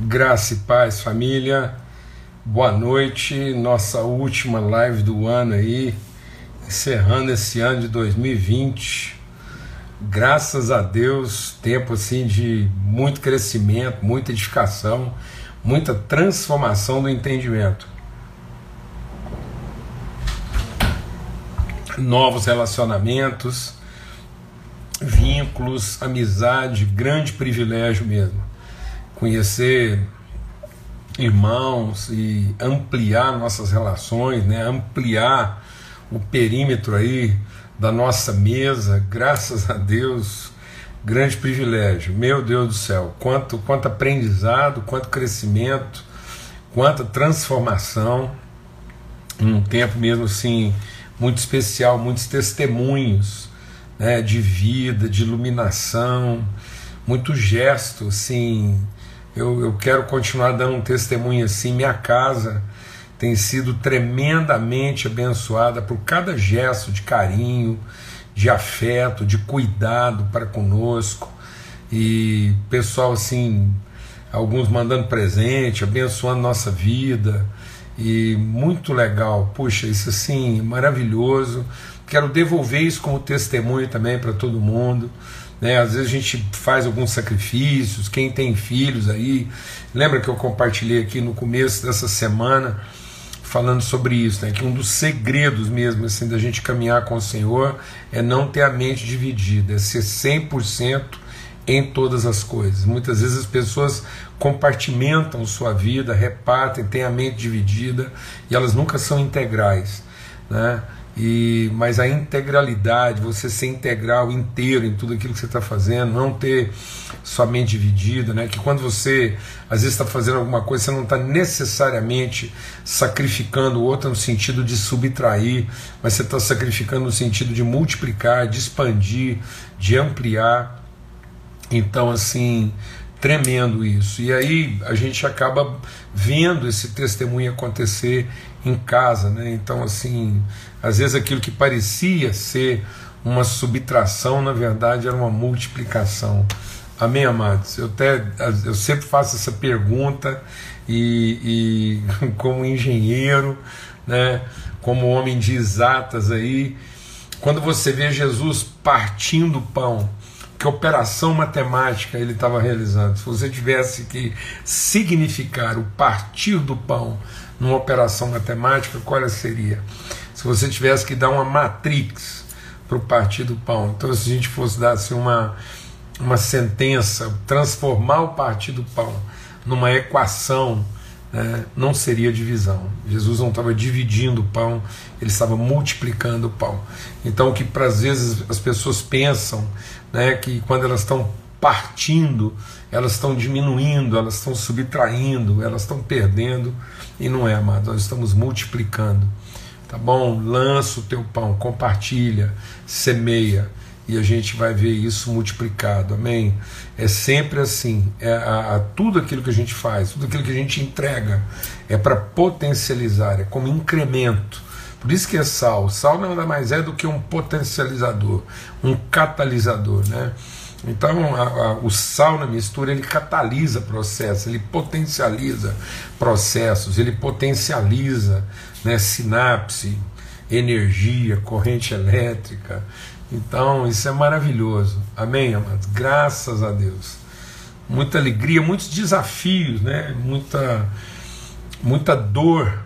Graça e paz, família. Boa noite. Nossa última live do ano aí, encerrando esse ano de 2020. Graças a Deus, tempo assim de muito crescimento, muita edificação, muita transformação do entendimento. Novos relacionamentos, vínculos, amizade, grande privilégio mesmo conhecer irmãos e ampliar nossas relações, né? ampliar o perímetro aí da nossa mesa, graças a Deus, grande privilégio. Meu Deus do céu, quanto, quanto aprendizado, quanto crescimento, quanta transformação, um tempo mesmo assim muito especial, muitos testemunhos né, de vida, de iluminação, muito gesto assim eu, eu quero continuar dando um testemunho assim. Minha casa tem sido tremendamente abençoada por cada gesto de carinho, de afeto, de cuidado para conosco. E pessoal assim, alguns mandando presente, abençoando nossa vida. E muito legal, puxa, isso assim, maravilhoso. Quero devolver isso como testemunho também para todo mundo. Né? Às vezes a gente faz alguns sacrifícios, quem tem filhos aí, lembra que eu compartilhei aqui no começo dessa semana falando sobre isso, né? que um dos segredos mesmo assim da gente caminhar com o Senhor é não ter a mente dividida, é ser 100% em todas as coisas. Muitas vezes as pessoas compartimentam sua vida, repartem, têm a mente dividida e elas nunca são integrais, né? E, mas a integralidade, você ser integral, inteiro em tudo aquilo que você está fazendo, não ter sua mente dividida, né? que quando você às vezes está fazendo alguma coisa, você não está necessariamente sacrificando o outro no sentido de subtrair, mas você está sacrificando no sentido de multiplicar, de expandir, de ampliar. Então, assim, tremendo isso. E aí a gente acaba vendo esse testemunho acontecer em casa, né? Então, assim, às vezes aquilo que parecia ser uma subtração, na verdade era uma multiplicação. Amém, amados? Eu, até, eu sempre faço essa pergunta e, e como engenheiro, né, como homem de exatas aí, quando você vê Jesus partindo o pão, que operação matemática ele estava realizando? Se você tivesse que significar o partir do pão numa operação matemática, qual seria? se você tivesse que dar uma matrix para o Partido Pão. Então, se a gente fosse dar assim, uma, uma sentença, transformar o Partido Pão numa equação, né, não seria divisão. Jesus não estava dividindo o pão, ele estava multiplicando o pão. Então, o que às vezes as pessoas pensam né, que quando elas estão partindo, elas estão diminuindo, elas estão subtraindo, elas estão perdendo, e não é, amado, nós estamos multiplicando tá bom? Lança o teu pão, compartilha, semeia e a gente vai ver isso multiplicado, amém? É sempre assim, é a, a, tudo aquilo que a gente faz, tudo aquilo que a gente entrega é para potencializar, é como incremento. Por isso que é sal. Sal nada mais é do que um potencializador, um catalisador, né? Então, a, a, o sal na mistura ele catalisa processos, ele potencializa processos, ele potencializa né, sinapse, energia, corrente elétrica. Então, isso é maravilhoso. Amém, amados? Graças a Deus. Muita alegria, muitos desafios, né? muita, muita dor,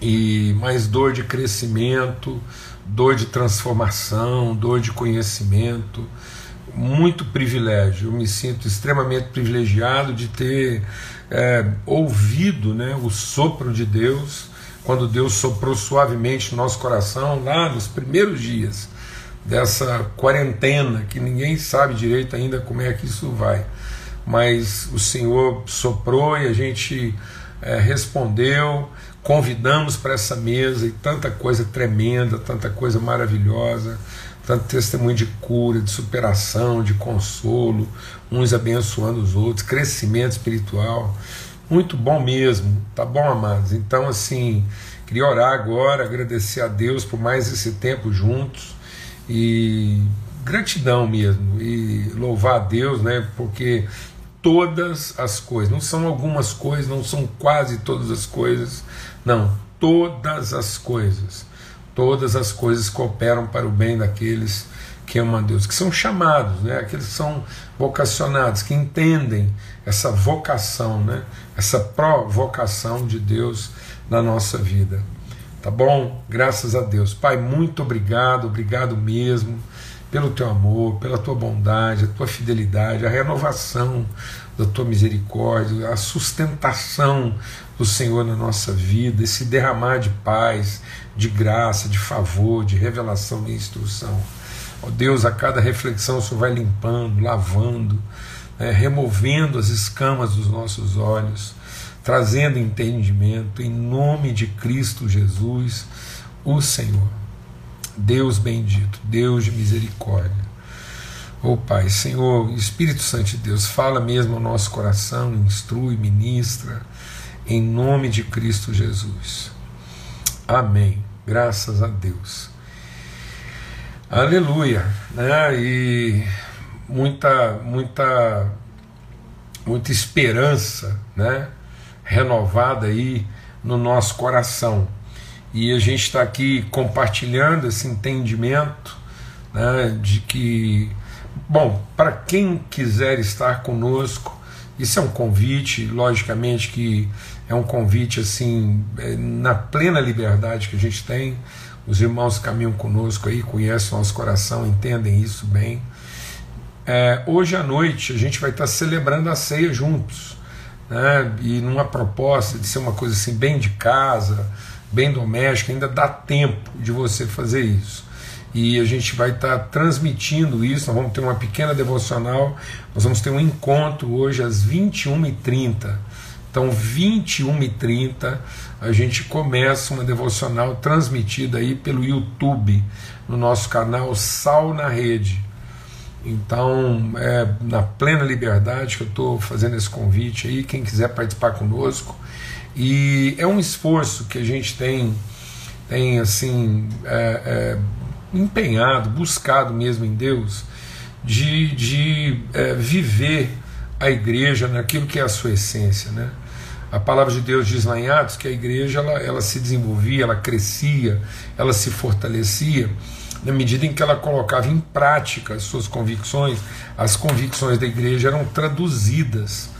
e mais dor de crescimento, dor de transformação, dor de conhecimento. Muito privilégio. Eu me sinto extremamente privilegiado de ter é, ouvido né, o sopro de Deus quando Deus soprou suavemente no nosso coração, lá nos primeiros dias dessa quarentena, que ninguém sabe direito ainda como é que isso vai, mas o Senhor soprou e a gente é, respondeu, convidamos para essa mesa e tanta coisa tremenda, tanta coisa maravilhosa, tanto testemunho de cura, de superação, de consolo, uns abençoando os outros, crescimento espiritual. Muito bom mesmo, tá bom, amados? Então, assim, queria orar agora, agradecer a Deus por mais esse tempo juntos e gratidão mesmo e louvar a Deus, né? Porque todas as coisas. Não são algumas coisas, não são quase todas as coisas. Não, todas as coisas. Todas as coisas cooperam para o bem daqueles que amam a Deus, que são chamados, né? aqueles que são vocacionados, que entendem essa vocação, né? essa provocação de Deus na nossa vida. Tá bom? Graças a Deus. Pai, muito obrigado, obrigado mesmo pelo teu amor, pela tua bondade, a tua fidelidade, a renovação da tua misericórdia, a sustentação do Senhor na nossa vida, esse derramar de paz, de graça, de favor, de revelação e instrução. Ó Deus, a cada reflexão o Senhor vai limpando, lavando, né, removendo as escamas dos nossos olhos, trazendo entendimento, em nome de Cristo Jesus, o Senhor. Deus bendito, Deus de misericórdia. Oh Pai, Senhor, Espírito Santo de Deus, fala mesmo ao nosso coração, instrui, ministra, em nome de Cristo Jesus. Amém. Graças a Deus. Aleluia. Né? E muita, muita, muita esperança né? renovada aí no nosso coração. E a gente está aqui compartilhando esse entendimento né, de que, bom, para quem quiser estar conosco, isso é um convite, logicamente que é um convite assim, é, na plena liberdade que a gente tem. Os irmãos caminham conosco aí, conhecem o nosso coração, entendem isso bem. É, hoje à noite a gente vai estar celebrando a ceia juntos, né? e numa proposta de ser uma coisa assim, bem de casa, bem doméstica, ainda dá tempo de você fazer isso. E a gente vai estar transmitindo isso, nós vamos ter uma pequena devocional, nós vamos ter um encontro hoje às 21h30. Então, 21h30, a gente começa uma devocional transmitida aí pelo YouTube, no nosso canal Sal na Rede. Então, é na plena liberdade que eu estou fazendo esse convite aí, quem quiser participar conosco, e é um esforço que a gente tem, tem assim, é, é, empenhado, buscado mesmo em Deus, de, de é, viver a igreja naquilo que é a sua essência. Né? A palavra de Deus diz lá em Atos que a igreja ela, ela se desenvolvia, ela crescia, ela se fortalecia na medida em que ela colocava em prática as suas convicções, as convicções da igreja eram traduzidas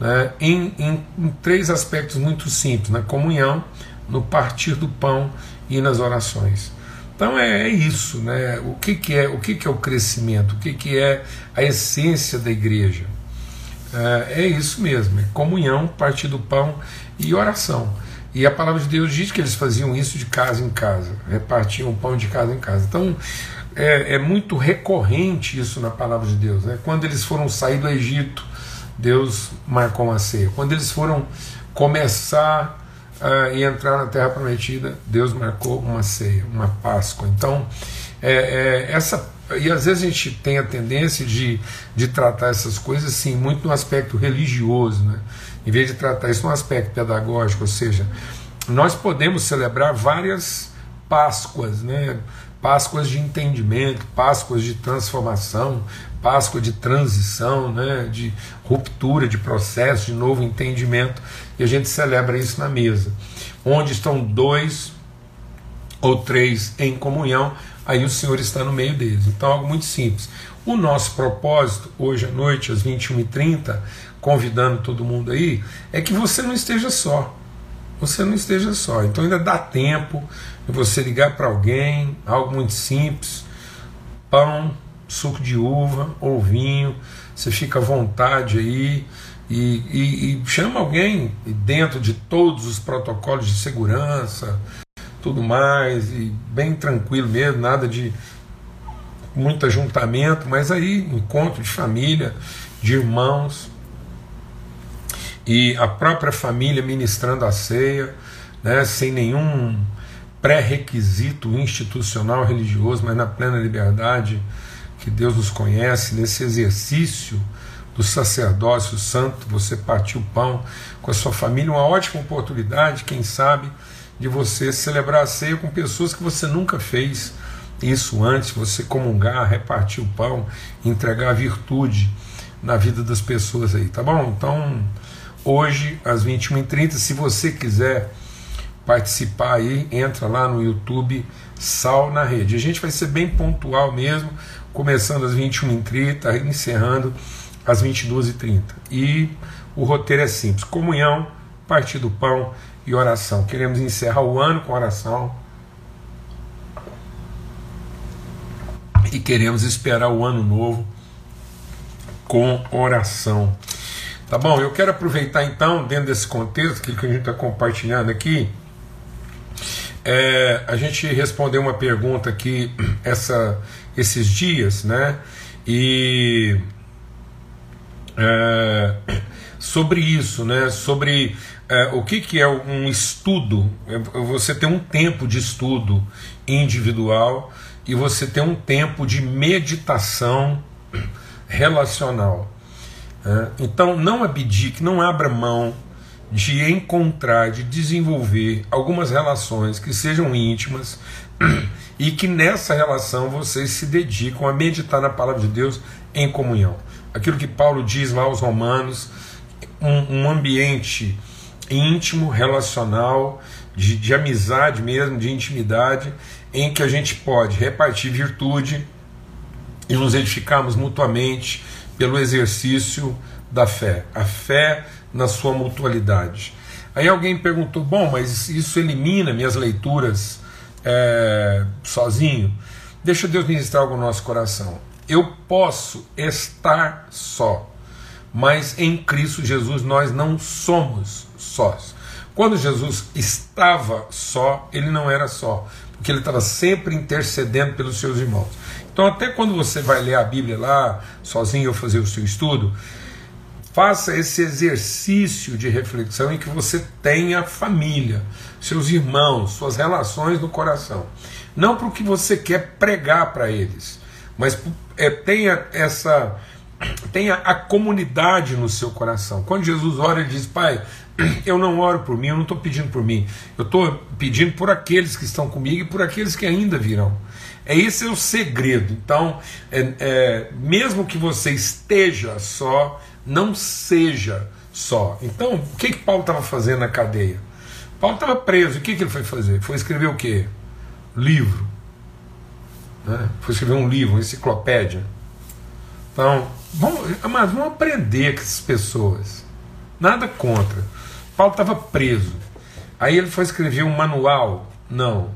né, em, em, em, três aspectos muito simples: na comunhão, no partir do pão e nas orações. Então é, é isso, né? O que, que é o que, que é o crescimento? O que, que é a essência da igreja? É, é isso mesmo: é comunhão, partir do pão e oração. E a palavra de Deus diz que eles faziam isso de casa em casa, repartiam o pão de casa em casa. Então é, é muito recorrente isso na palavra de Deus. Né? Quando eles foram sair do Egito, Deus marcou uma ceia. Quando eles foram começar uh, e entrar na Terra Prometida, Deus marcou uma ceia, uma Páscoa. Então, é, é, essa e às vezes a gente tem a tendência de, de tratar essas coisas assim, muito no aspecto religioso, né? em vez de tratar isso no aspecto pedagógico, ou seja, nós podemos celebrar várias Páscoas, né? Páscoas de entendimento, Páscoas de transformação, Páscoa de transição, né, de ruptura de processo, de novo entendimento, e a gente celebra isso na mesa. Onde estão dois ou três em comunhão, aí o Senhor está no meio deles. Então, algo muito simples. O nosso propósito, hoje à noite, às 21h30, convidando todo mundo aí, é que você não esteja só. Você não esteja só. Então, ainda dá tempo de você ligar para alguém, algo muito simples: pão, suco de uva ou vinho, você fica à vontade aí e, e, e chama alguém dentro de todos os protocolos de segurança, tudo mais, e bem tranquilo mesmo, nada de muito ajuntamento, mas aí encontro de família, de irmãos e a própria família ministrando a ceia, né, sem nenhum pré-requisito institucional religioso, mas na plena liberdade que Deus nos conhece, nesse exercício do sacerdócio santo, você partir o pão com a sua família, uma ótima oportunidade, quem sabe, de você celebrar a ceia com pessoas que você nunca fez isso antes, você comungar, repartir o pão, entregar virtude na vida das pessoas aí, tá bom? Então, hoje, às 21h30, se você quiser participar aí, entra lá no YouTube Sal na Rede. A gente vai ser bem pontual mesmo, começando às 21h30, encerrando às 22h30. E o roteiro é simples: comunhão, partir do pão e oração. Queremos encerrar o ano com oração. E queremos esperar o ano novo com oração. Tá bom? Eu quero aproveitar então, dentro desse contexto, que a gente está compartilhando aqui, é, a gente respondeu uma pergunta aqui essa, esses dias, né? E é, sobre isso, né? Sobre é, o que, que é um estudo. É, você tem um tempo de estudo individual e você tem um tempo de meditação relacional. É, então, não abdique, não abra mão de encontrar, de desenvolver algumas relações que sejam íntimas e que nessa relação vocês se dedicam a meditar na palavra de Deus em comunhão. Aquilo que Paulo diz lá aos Romanos, um, um ambiente íntimo, relacional, de, de amizade mesmo, de intimidade, em que a gente pode repartir virtude e nos edificarmos mutuamente pelo exercício da fé. A fé na sua mutualidade. Aí alguém perguntou: bom, mas isso elimina minhas leituras é, sozinho? Deixa Deus ministrar algo no nosso coração. Eu posso estar só, mas em Cristo Jesus nós não somos sós. Quando Jesus estava só, ele não era só, porque ele estava sempre intercedendo pelos seus irmãos. Então, até quando você vai ler a Bíblia lá, sozinho ou fazer o seu estudo, Faça esse exercício de reflexão em que você tenha família, seus irmãos, suas relações no coração. Não para o que você quer pregar para eles, mas é, tenha essa tenha a comunidade no seu coração. Quando Jesus ora, ele diz: Pai, eu não oro por mim, eu não estou pedindo por mim, eu estou pedindo por aqueles que estão comigo e por aqueles que ainda virão. É esse é o segredo. Então, é, é, mesmo que você esteja só, não seja só. Então, o que, que Paulo estava fazendo na cadeia? Paulo estava preso. O que, que ele foi fazer? Foi escrever o quê? Livro. Né? Foi escrever um livro, uma enciclopédia. Então, vamos, mas vamos aprender com essas pessoas. Nada contra. Paulo estava preso. Aí ele foi escrever um manual? Não.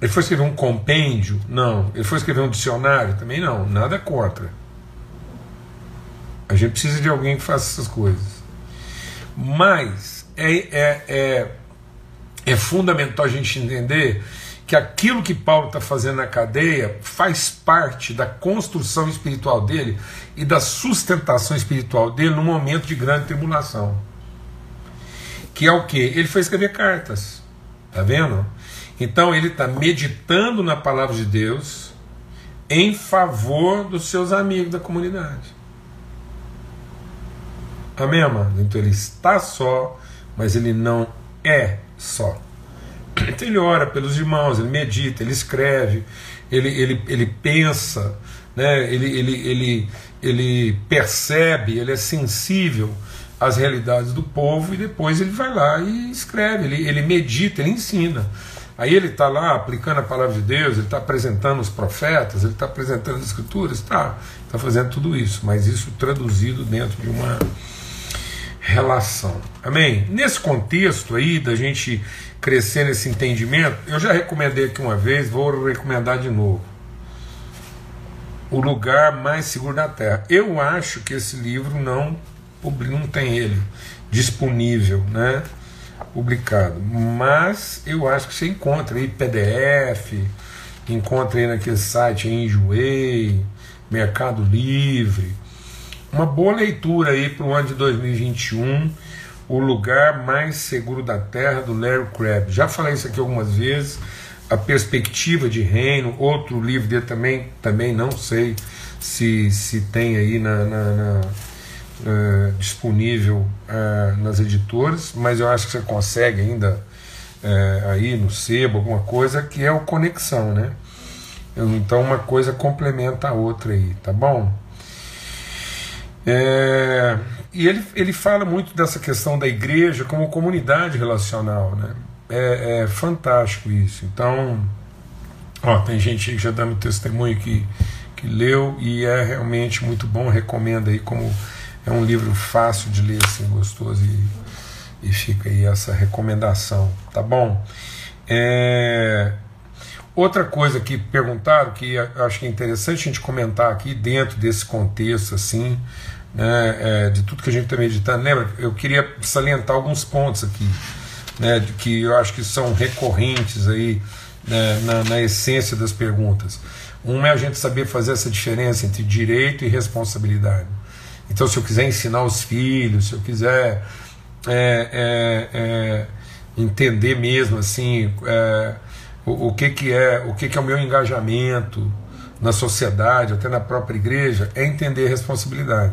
Ele foi escrever um compêndio? Não. Ele foi escrever um dicionário? Também não. Nada contra. A gente precisa de alguém que faça essas coisas. Mas é, é, é, é fundamental a gente entender que aquilo que Paulo está fazendo na cadeia faz parte da construção espiritual dele e da sustentação espiritual dele no momento de grande tribulação. Que é o que? Ele foi escrever cartas. Tá vendo? Então ele está meditando na palavra de Deus em favor dos seus amigos da comunidade. Amém, amado? Então ele está só, mas ele não é só. Então ele ora pelos irmãos, ele medita, ele escreve, ele, ele, ele pensa, né? ele, ele, ele, ele percebe, ele é sensível às realidades do povo e depois ele vai lá e escreve, ele, ele medita, ele ensina. Aí ele está lá aplicando a palavra de Deus, ele está apresentando os profetas, ele está apresentando as escrituras, está tá fazendo tudo isso, mas isso traduzido dentro de uma relação. Amém? Nesse contexto aí da gente crescer nesse entendimento, eu já recomendei aqui uma vez, vou recomendar de novo. O lugar mais seguro da Terra. Eu acho que esse livro não não tem ele disponível, né? Publicado. Mas eu acho que você encontra aí PDF, encontra aí naquele site Enjoei, Mercado Livre uma boa leitura aí para o ano de 2021, O Lugar Mais Seguro da Terra, do Larry Crabb. Já falei isso aqui algumas vezes. A Perspectiva de Reino, outro livro dele também, também não sei se, se tem aí na, na, na uh, disponível uh, nas editoras, mas eu acho que você consegue ainda uh, aí no sebo, alguma coisa, que é o Conexão, né? Então uma coisa complementa a outra aí, tá bom? É, e ele, ele fala muito dessa questão da igreja como comunidade relacional, né? É, é fantástico isso. Então, ó, tem gente que já dando testemunho que, que leu e é realmente muito bom, recomendo aí como é um livro fácil de ler, assim, gostoso e, e fica aí essa recomendação, tá bom? É, outra coisa que perguntaram que acho que é interessante a gente comentar aqui dentro desse contexto assim né, é, de tudo que a gente está meditando. Lembra? Eu queria salientar alguns pontos aqui, né, que eu acho que são recorrentes aí né, na, na essência das perguntas. Um é a gente saber fazer essa diferença entre direito e responsabilidade. Então, se eu quiser ensinar os filhos, se eu quiser é, é, é entender mesmo assim é, o, o, que, que é o que, que é o meu engajamento na sociedade, até na própria igreja, é entender responsabilidade.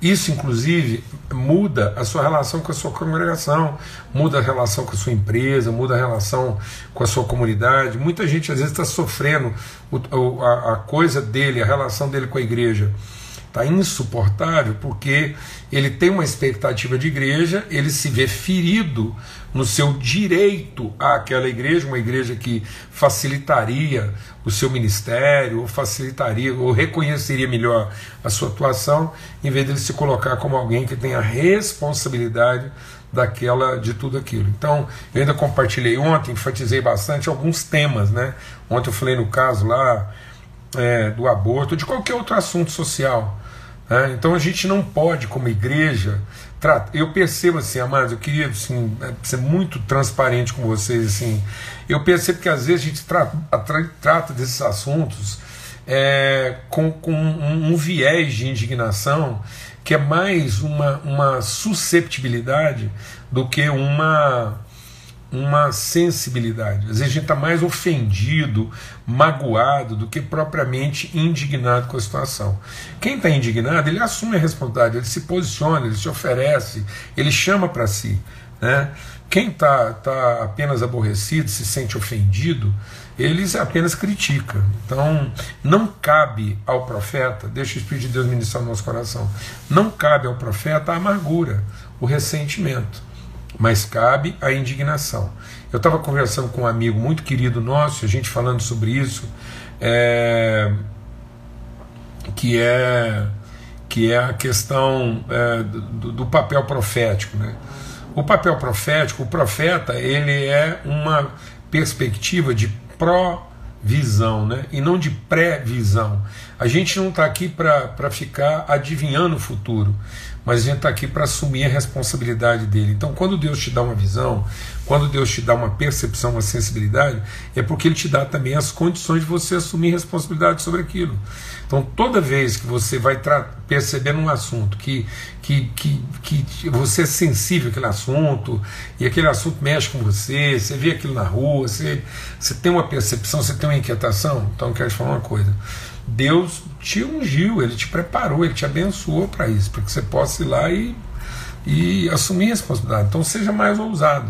Isso, inclusive, muda a sua relação com a sua congregação, muda a relação com a sua empresa, muda a relação com a sua comunidade. Muita gente, às vezes, está sofrendo o, a, a coisa dele, a relação dele com a igreja está insuportável porque ele tem uma expectativa de igreja, ele se vê ferido no seu direito àquela igreja, uma igreja que facilitaria o seu ministério, ou facilitaria, ou reconheceria melhor a sua atuação, em vez de ele se colocar como alguém que tem a responsabilidade daquela de tudo aquilo. Então, eu ainda compartilhei ontem, enfatizei bastante alguns temas, né? Ontem eu falei no caso lá é, do aborto, de qualquer outro assunto social. Né? Então a gente não pode, como igreja, eu percebo assim, amados, eu queria assim, ser muito transparente com vocês. assim Eu percebo que às vezes a gente trata, trata desses assuntos é, com, com um, um, viés de indignação que é mais uma, uma susceptibilidade do que uma uma sensibilidade. Às vezes a gente está mais ofendido, magoado, do que propriamente indignado com a situação. Quem está indignado, ele assume a responsabilidade, ele se posiciona, ele se oferece, ele chama para si. Né? Quem está tá apenas aborrecido, se sente ofendido, eles apenas critica. Então, não cabe ao profeta, deixa o Espírito de Deus ministrar no nosso coração, não cabe ao profeta a amargura, o ressentimento mas cabe a indignação. Eu estava conversando com um amigo muito querido nosso, a gente falando sobre isso, é, que é que é a questão é, do, do, papel profético, né? O papel profético, o profeta, ele é uma perspectiva de provisão, né? E não de previsão. A gente não está aqui para ficar adivinhando o futuro mas a gente está aqui para assumir a responsabilidade dele. Então, quando Deus te dá uma visão, quando Deus te dá uma percepção, uma sensibilidade, é porque Ele te dá também as condições de você assumir responsabilidade sobre aquilo. Então, toda vez que você vai perceber um assunto que, que, que, que você é sensível àquele assunto, e aquele assunto mexe com você, você vê aquilo na rua, você, você tem uma percepção, você tem uma inquietação, então eu quero te falar uma coisa. Deus te ungiu, Ele te preparou, Ele te abençoou para isso, para que você possa ir lá e, e assumir a responsabilidade. Então seja mais ousado.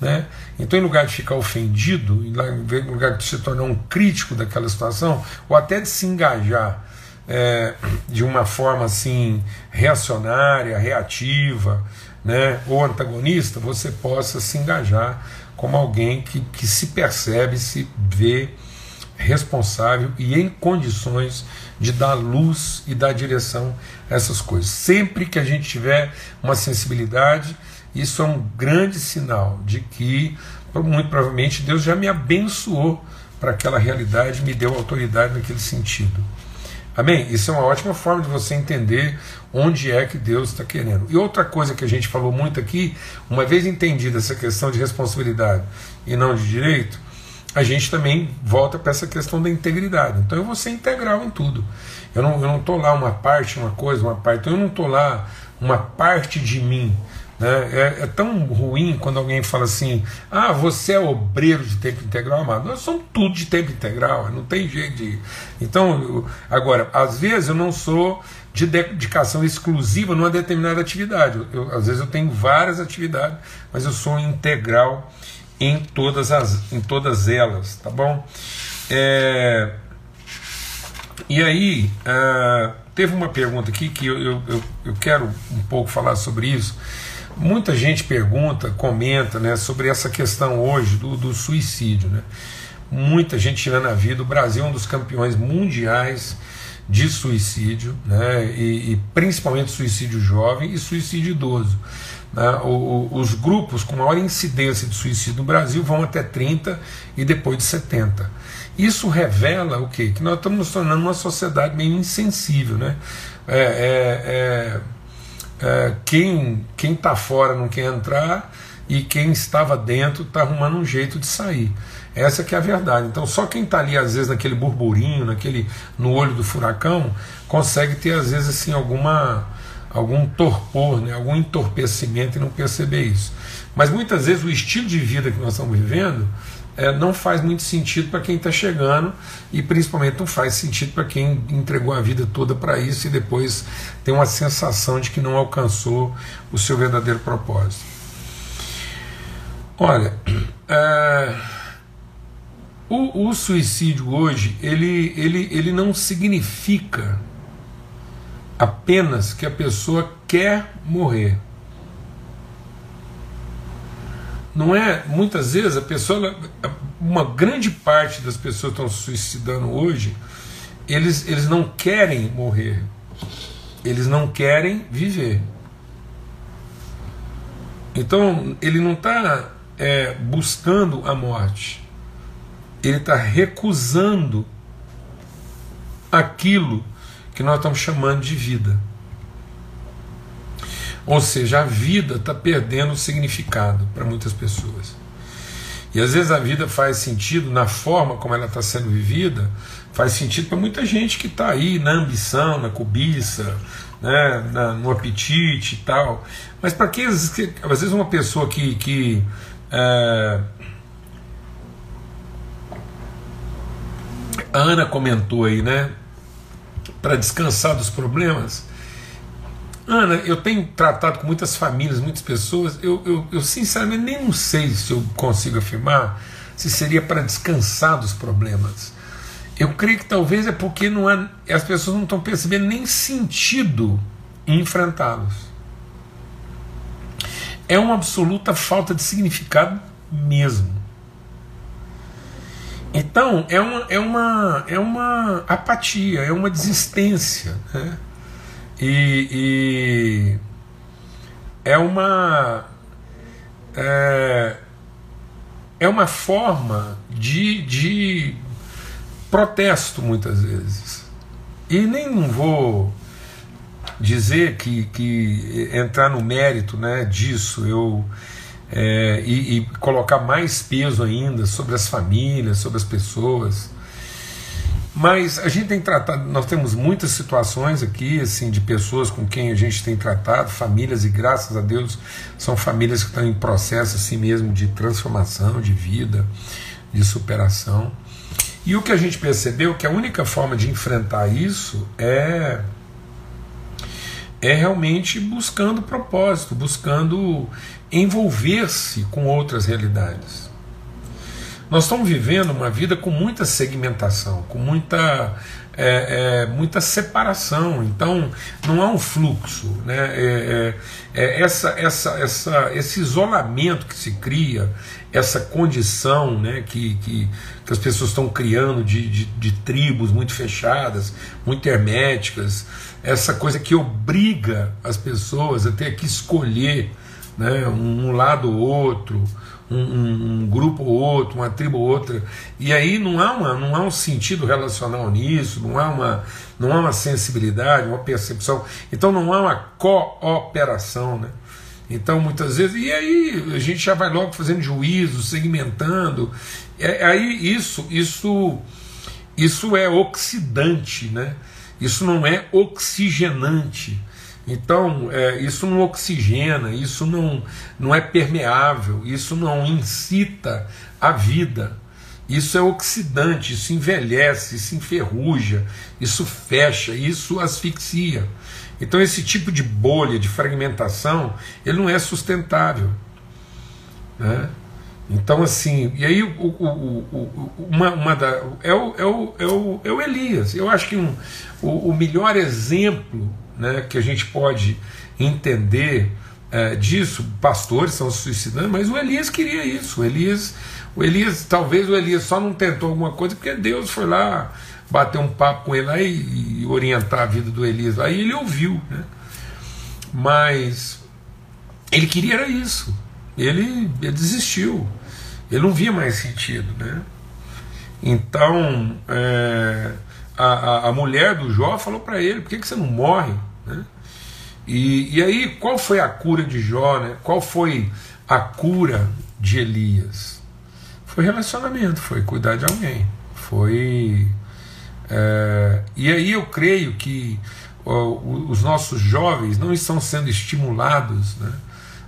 Né? Então, em lugar de ficar ofendido, em lugar de se tornar um crítico daquela situação, ou até de se engajar é, de uma forma assim reacionária, reativa, né, ou antagonista, você possa se engajar como alguém que, que se percebe, se vê responsável e em condições de dar luz e dar direção a essas coisas. Sempre que a gente tiver uma sensibilidade, isso é um grande sinal de que, muito provavelmente, Deus já me abençoou para aquela realidade, me deu autoridade naquele sentido. Amém? Isso é uma ótima forma de você entender onde é que Deus está querendo. E outra coisa que a gente falou muito aqui, uma vez entendida essa questão de responsabilidade e não de direito, a gente também volta para essa questão da integridade. Então eu vou ser integral em tudo. Eu não estou lá uma parte, uma coisa, uma parte. Então eu não estou lá uma parte de mim. Né? É, é, tão ruim quando alguém fala assim: ah, você é obreiro de tempo integral, amado. Nós somos tudo de tempo integral, não tem jeito de. Então, eu, agora, às vezes eu não sou de dedicação exclusiva numa determinada atividade. Eu, às vezes eu tenho várias atividades, mas eu sou integral em todas, as, em todas elas, tá bom? É, E aí, uh, teve uma pergunta aqui que eu, eu, eu quero um pouco falar sobre isso. Muita gente pergunta, comenta né, sobre essa questão hoje do, do suicídio. Né? Muita gente tirando a vida. O Brasil é um dos campeões mundiais de suicídio, né? e, e principalmente suicídio jovem e suicídio idoso. Né? O, o, os grupos com maior incidência de suicídio no Brasil vão até 30 e depois de 70. Isso revela o quê? Que nós estamos nos tornando uma sociedade meio insensível. Né? É, é, é, é quem está fora não quer entrar e quem estava dentro está arrumando um jeito de sair. Essa que é a verdade. Então só quem está ali às vezes naquele burburinho, naquele no olho do furacão, consegue ter às vezes assim alguma algum torpor, né, algum entorpecimento e não perceber isso. Mas muitas vezes o estilo de vida que nós estamos vivendo é, não faz muito sentido para quem está chegando e principalmente não faz sentido para quem entregou a vida toda para isso e depois tem uma sensação de que não alcançou o seu verdadeiro propósito. Olha, é, o, o suicídio hoje ele, ele, ele não significa apenas que a pessoa quer morrer. Não é, muitas vezes a pessoa, uma grande parte das pessoas que estão se suicidando hoje, eles, eles não querem morrer, eles não querem viver. Então ele não está é, buscando a morte, ele está recusando aquilo que nós estamos chamando de vida. Ou seja, a vida está perdendo significado para muitas pessoas. E às vezes a vida faz sentido na forma como ela está sendo vivida, faz sentido para muita gente que está aí na ambição, na cobiça, né, na, no apetite e tal. Mas para que às vezes uma pessoa que, que é, a Ana comentou aí, né? Para descansar dos problemas. Ana, eu tenho tratado com muitas famílias, muitas pessoas. Eu, eu, eu sinceramente nem não sei se eu consigo afirmar se seria para descansar dos problemas. Eu creio que talvez é porque não há, as pessoas não estão percebendo nem sentido em enfrentá-los. É uma absoluta falta de significado mesmo. Então, é uma, é uma, é uma apatia, é uma desistência. Né? E, e é uma. É, é uma forma de, de protesto, muitas vezes. E nem vou dizer que, que entrar no mérito né, disso, eu é, e, e, colocar mais peso ainda sobre as famílias, sobre as pessoas. Mas a gente tem tratado, nós temos muitas situações aqui, assim, de pessoas com quem a gente tem tratado, famílias, e graças a Deus são famílias que estão em processo assim mesmo de transformação, de vida, de superação. E o que a gente percebeu é que a única forma de enfrentar isso é é realmente buscando propósito, buscando envolver-se com outras realidades. Nós estamos vivendo uma vida com muita segmentação, com muita, é, é, muita separação, então não há um fluxo. Né? É, é, é essa, essa, essa, esse isolamento que se cria, essa condição né, que, que, que as pessoas estão criando de, de, de tribos muito fechadas, muito herméticas, essa coisa que obriga as pessoas a ter que escolher né, um, lado ou outro, um, um, grupo ou outro, uma tribo ou outra, e aí não há, uma, não há um sentido relacional nisso, não há, uma, não há uma sensibilidade, uma percepção, então não há uma cooperação. Né? Então, muitas vezes, e aí a gente já vai logo fazendo juízo, segmentando, é, aí isso, isso, isso é oxidante, né? isso não é oxigenante. Então, é, isso não oxigena, isso não, não é permeável, isso não incita a vida. Isso é oxidante, isso envelhece, isso enferruja, isso fecha, isso asfixia. Então, esse tipo de bolha, de fragmentação, ele não é sustentável. Né? Então, assim, e aí o, o, o, uma, uma da, é, o, é, o, é, o, é o Elias. Eu acho que um, o, o melhor exemplo né, que a gente pode entender é, disso, pastores estão se suicidando, mas o Elias queria isso. O Elias, o Elias, talvez o Elias só não tentou alguma coisa porque Deus foi lá bater um papo com ele lá e, e orientar a vida do Elias. Aí ele ouviu, né? Mas ele queria era isso. Ele, ele desistiu. Ele não via mais sentido, né? Então é, a, a, a, mulher do Jó falou para ele: por que, que você não morre? Né? E, e aí, qual foi a cura de Jó? Né? Qual foi a cura de Elias? Foi relacionamento, foi cuidar de alguém. Foi. É, e aí eu creio que ó, os nossos jovens não estão sendo estimulados né,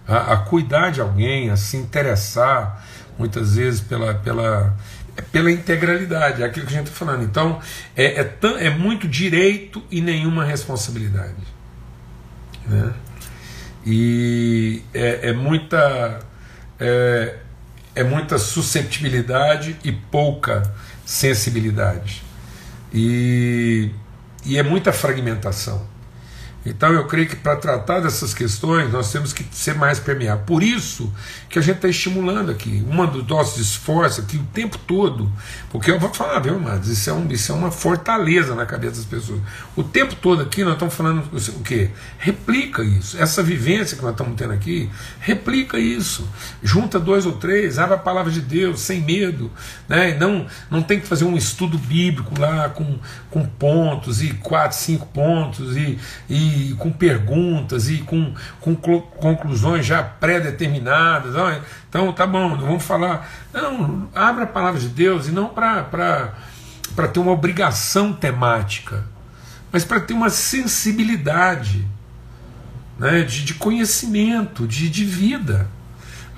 a, a cuidar de alguém, a se interessar muitas vezes pela, pela, pela integralidade, é aquilo que a gente está falando. Então, é, é, é muito direito e nenhuma responsabilidade. Né? E é, é muita. É, é muita susceptibilidade e pouca sensibilidade. E, e é muita fragmentação. Então eu creio que para tratar dessas questões nós temos que ser mais permeável. Por isso que a gente está estimulando aqui, um dos nossos esforços aqui o tempo todo, porque eu vou falar, viu, amados, isso é, um, isso é uma fortaleza na cabeça das pessoas. O tempo todo aqui nós estamos falando o quê? Replica isso. Essa vivência que nós estamos tendo aqui, replica isso. Junta dois ou três, abre a palavra de Deus sem medo. Né? Não, não tem que fazer um estudo bíblico lá com, com pontos e quatro, cinco pontos e, e com perguntas e com, com conclusões já pré-determinadas. Então, tá bom, não vamos falar. Não, abra a palavra de Deus e não para ter uma obrigação temática, mas para ter uma sensibilidade né, de, de conhecimento, de, de vida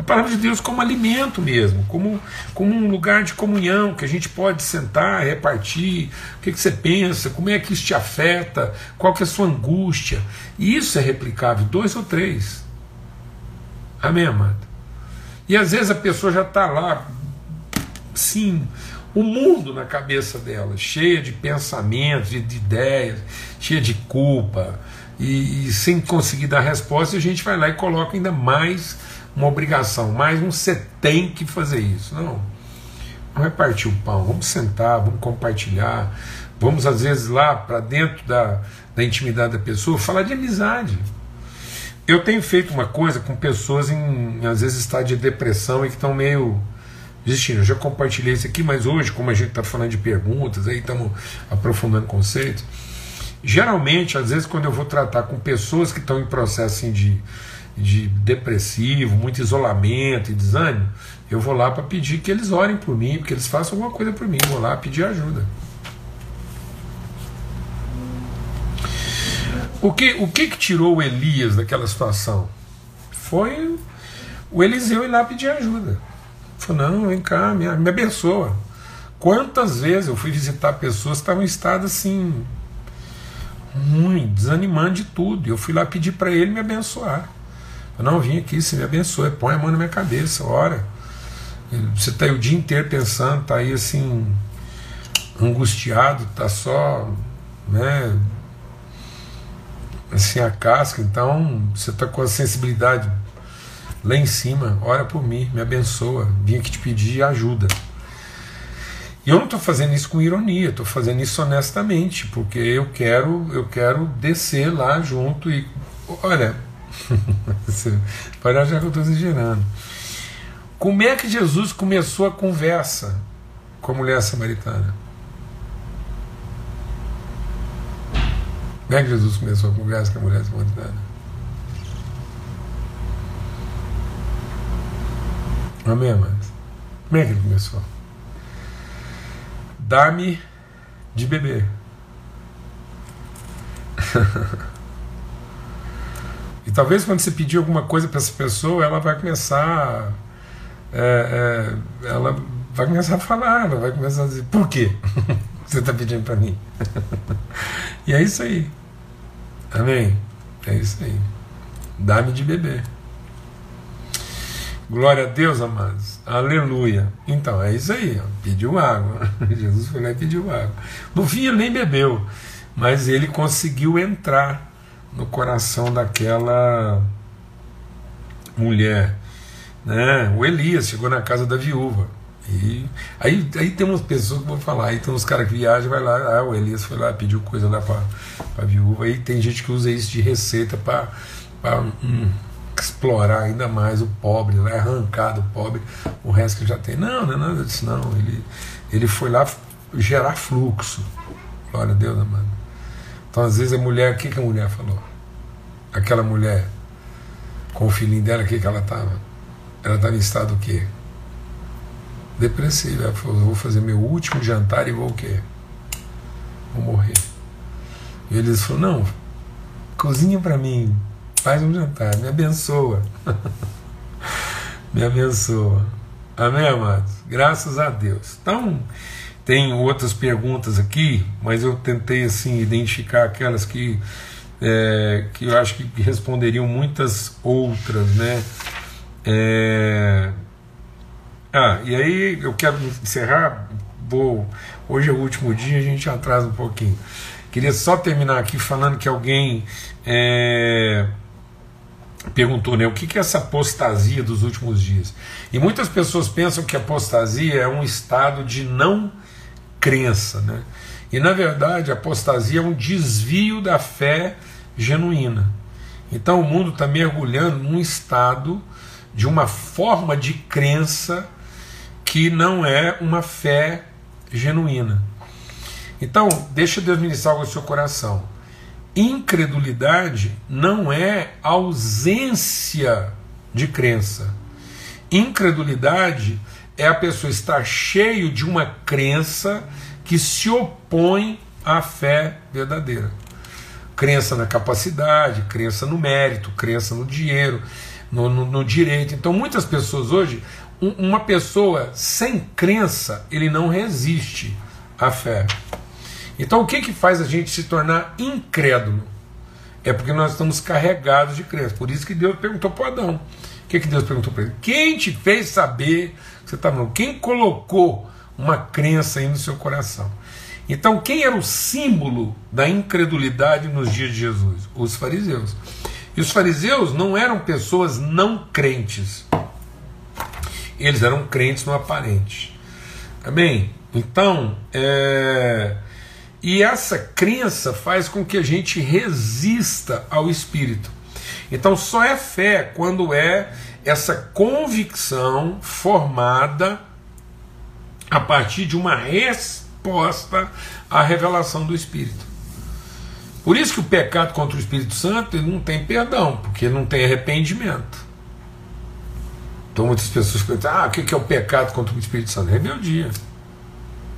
a palavra de Deus como alimento mesmo, como, como um lugar de comunhão que a gente pode sentar, repartir, o que, que você pensa, como é que isso te afeta, qual que é a sua angústia. E isso é replicável, dois ou três. Amém, amado? E às vezes a pessoa já está lá, sim, o mundo na cabeça dela, cheia de pensamentos, de, de ideias, cheia de culpa, e, e sem conseguir dar resposta, a gente vai lá e coloca ainda mais uma obrigação, mas você tem que fazer isso. Não. Vamos repartir o pão, vamos sentar, vamos compartilhar, vamos às vezes lá para dentro da, da intimidade da pessoa falar de amizade. Eu tenho feito uma coisa com pessoas em, às vezes, estado de depressão e que estão meio desistindo. Eu já compartilhei isso aqui, mas hoje, como a gente está falando de perguntas, aí estamos aprofundando conceitos. Geralmente, às vezes, quando eu vou tratar com pessoas que estão em processo assim, de de depressivo, muito isolamento e desânimo, eu vou lá para pedir que eles orem por mim, que eles façam alguma coisa por mim, vou lá pedir ajuda. O que, o que, que tirou Elias daquela situação? Foi o Eliseu ir lá pedir ajuda. Falou, não, vem cá, me, me abençoa. Quantas vezes eu fui visitar pessoas que estavam em estado assim, ruim, desanimando de tudo. Eu fui lá pedir para ele me abençoar. Eu não vim aqui, se me abençoe, põe a mão na minha cabeça, ora. Você está aí o dia inteiro pensando, está aí assim, angustiado, está só, né, assim, a casca, então você está com a sensibilidade lá em cima, ora por mim, me abençoa, vim aqui te pedir ajuda. E eu não estou fazendo isso com ironia, estou fazendo isso honestamente, porque eu quero, eu quero descer lá junto e, olha, Pode achar que eu estou exagerando. Como é que Jesus começou a conversa com a mulher samaritana? Como é que Jesus começou a conversa com a mulher samaritana? Amém, amados? Como é que ele começou? Dá-me de beber. E talvez quando você pedir alguma coisa para essa pessoa, ela vai começar. É, é, ela vai começar a falar, ela vai começar a dizer: por quê você está pedindo para mim? e é isso aí. Amém? É isso aí. Dá-me de beber. Glória a Deus, amados. Aleluia. Então, é isso aí. Ó. Pediu água. Jesus foi lá e pediu água. No fim, ele nem bebeu, mas ele conseguiu entrar no coração daquela mulher. Né? O Elias chegou na casa da viúva. E aí, aí tem umas pessoas que vão falar, aí tem uns caras que viajam, vai lá, ah, o Elias foi lá, pediu coisa lá para a viúva. Aí tem gente que usa isso de receita para hum, explorar ainda mais o pobre, né? arrancar do pobre o resto que já tem. Não, não é nada disso, não. Ele, ele foi lá gerar fluxo. Glória a Deus, amado. Então, às vezes, a mulher, o que, que a mulher falou? Aquela mulher, com o filhinho dela, o que, que ela estava? Ela estava em estado o quê? Depressiva. Ela falou: vou fazer meu último jantar e vou o quê? Vou morrer. E eles falaram: não, cozinha para mim, Faz um jantar, me abençoa. me abençoa. Amém, amados? Graças a Deus. Então, tem outras perguntas aqui, mas eu tentei assim identificar aquelas que, é, que eu acho que responderiam muitas outras, né? É... Ah, e aí eu quero encerrar. Vou, hoje é o último dia, a gente atrasa um pouquinho. Queria só terminar aqui falando que alguém é, perguntou né, o que é essa apostasia dos últimos dias. E muitas pessoas pensam que apostasia é um estado de não crença. Né? E na verdade, apostasia é um desvio da fé genuína. Então o mundo está mergulhando num estado de uma forma de crença que não é uma fé genuína. Então, deixa Deus ministrar algo no seu coração. Incredulidade não é ausência de crença. Incredulidade é a pessoa estar cheio de uma crença que se opõe à fé verdadeira. Crença na capacidade, crença no mérito, crença no dinheiro, no, no, no direito. Então, muitas pessoas hoje, um, uma pessoa sem crença, ele não resiste à fé. Então o que, que faz a gente se tornar incrédulo? É porque nós estamos carregados de crença. Por isso que Deus perguntou para Adão. O que, que Deus perguntou para ele? Quem te fez saber que você está falando? Quem colocou uma crença aí no seu coração? Então, quem era o símbolo da incredulidade nos dias de Jesus? Os fariseus. E os fariseus não eram pessoas não crentes. Eles eram crentes no aparente. Amém? Então, é e essa crença faz com que a gente resista ao Espírito. Então só é fé quando é essa convicção formada a partir de uma resposta à revelação do Espírito. Por isso que o pecado contra o Espírito Santo ele não tem perdão, porque não tem arrependimento. Então muitas pessoas perguntam: ah, o que é o pecado contra o Espírito Santo? Rebeldia.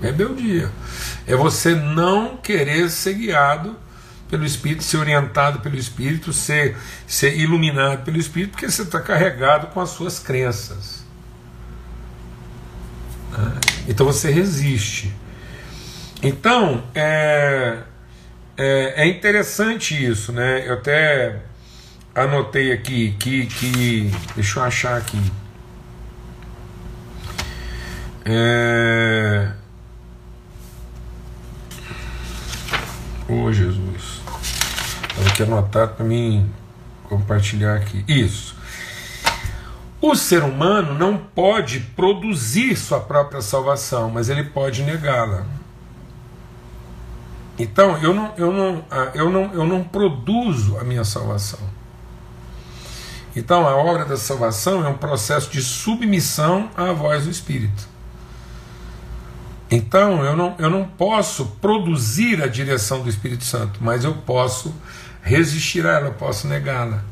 Rebeldia. É você não querer ser guiado pelo Espírito, ser orientado pelo Espírito, ser, ser iluminado pelo Espírito, porque você está carregado com as suas crenças. Né? Então você resiste. Então, é, é, é, interessante isso, né? Eu até anotei aqui que, que deixa eu achar aqui. É, Oh, Jesus. Estava aqui anotado para mim compartilhar aqui. Isso. O ser humano não pode produzir sua própria salvação, mas ele pode negá-la. Então, eu não, eu, não, ah, eu, não, eu não produzo a minha salvação. Então, a obra da salvação é um processo de submissão à voz do Espírito. Então eu não, eu não posso produzir a direção do Espírito Santo, mas eu posso resistir a ela, eu posso negá-la,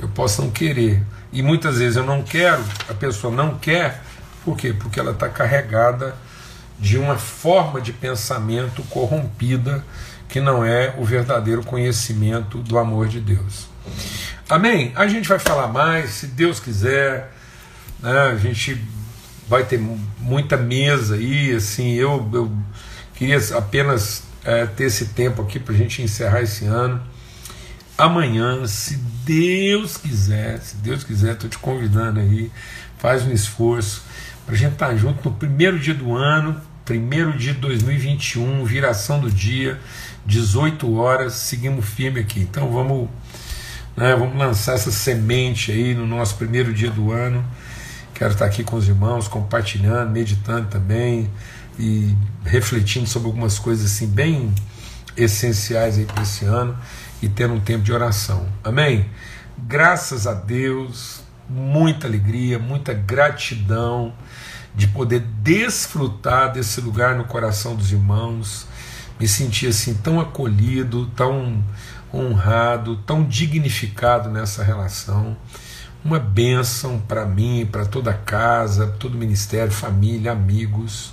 eu posso não querer. E muitas vezes eu não quero, a pessoa não quer, por quê? Porque ela está carregada de uma forma de pensamento corrompida que não é o verdadeiro conhecimento do amor de Deus. Amém? A gente vai falar mais, se Deus quiser. Né? A gente vai ter muita mesa aí, assim, eu, eu queria apenas é, ter esse tempo aqui para a gente encerrar esse ano. amanhã, se Deus quiser, se Deus quiser, estou te convidando aí, faz um esforço para a gente estar tá junto no primeiro dia do ano, primeiro dia de 2021, viração do dia, 18 horas, seguimos firme aqui. Então vamos, né, vamos lançar essa semente aí no nosso primeiro dia do ano. Quero estar aqui com os irmãos, compartilhando, meditando também e refletindo sobre algumas coisas assim bem essenciais aí para esse ano e tendo um tempo de oração. Amém? Graças a Deus, muita alegria, muita gratidão de poder desfrutar desse lugar no coração dos irmãos. Me sentir assim tão acolhido, tão honrado, tão dignificado nessa relação. Uma bênção para mim, para toda a casa, todo o ministério, família, amigos.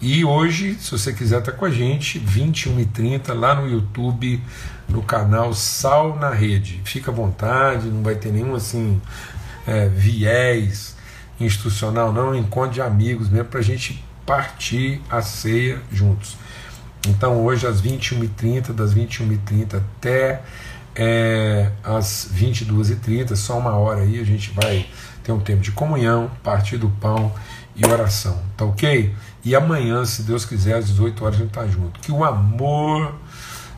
E hoje, se você quiser estar tá com a gente, 21h30 lá no YouTube, no canal Sal na Rede. Fica à vontade, não vai ter nenhum assim é, viés institucional, não. Encontro de amigos mesmo para a gente partir a ceia juntos. Então hoje às 21h30, das 21h30 até é, às 22h30, só uma hora aí, a gente vai ter um tempo de comunhão, partir do pão e oração. Tá ok? E amanhã, se Deus quiser, às 18 horas a gente está junto. Que o amor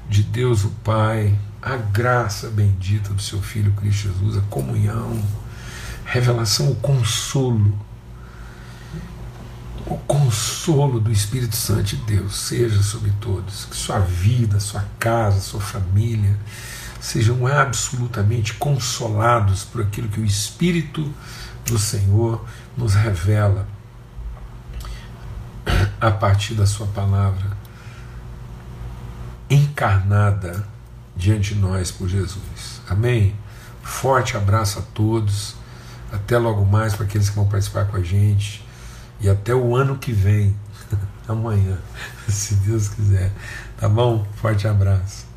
de Deus, o Pai, a graça bendita do seu Filho Cristo Jesus, a comunhão, revelação, o consolo, o consolo do Espírito Santo de Deus seja sobre todos. Que sua vida, sua casa, sua família sejam absolutamente consolados por aquilo que o Espírito do Senhor nos revela a partir da Sua palavra encarnada diante de nós por Jesus. Amém? Forte abraço a todos. Até logo mais para aqueles que vão participar com a gente. E até o ano que vem, amanhã, se Deus quiser. Tá bom? Forte abraço.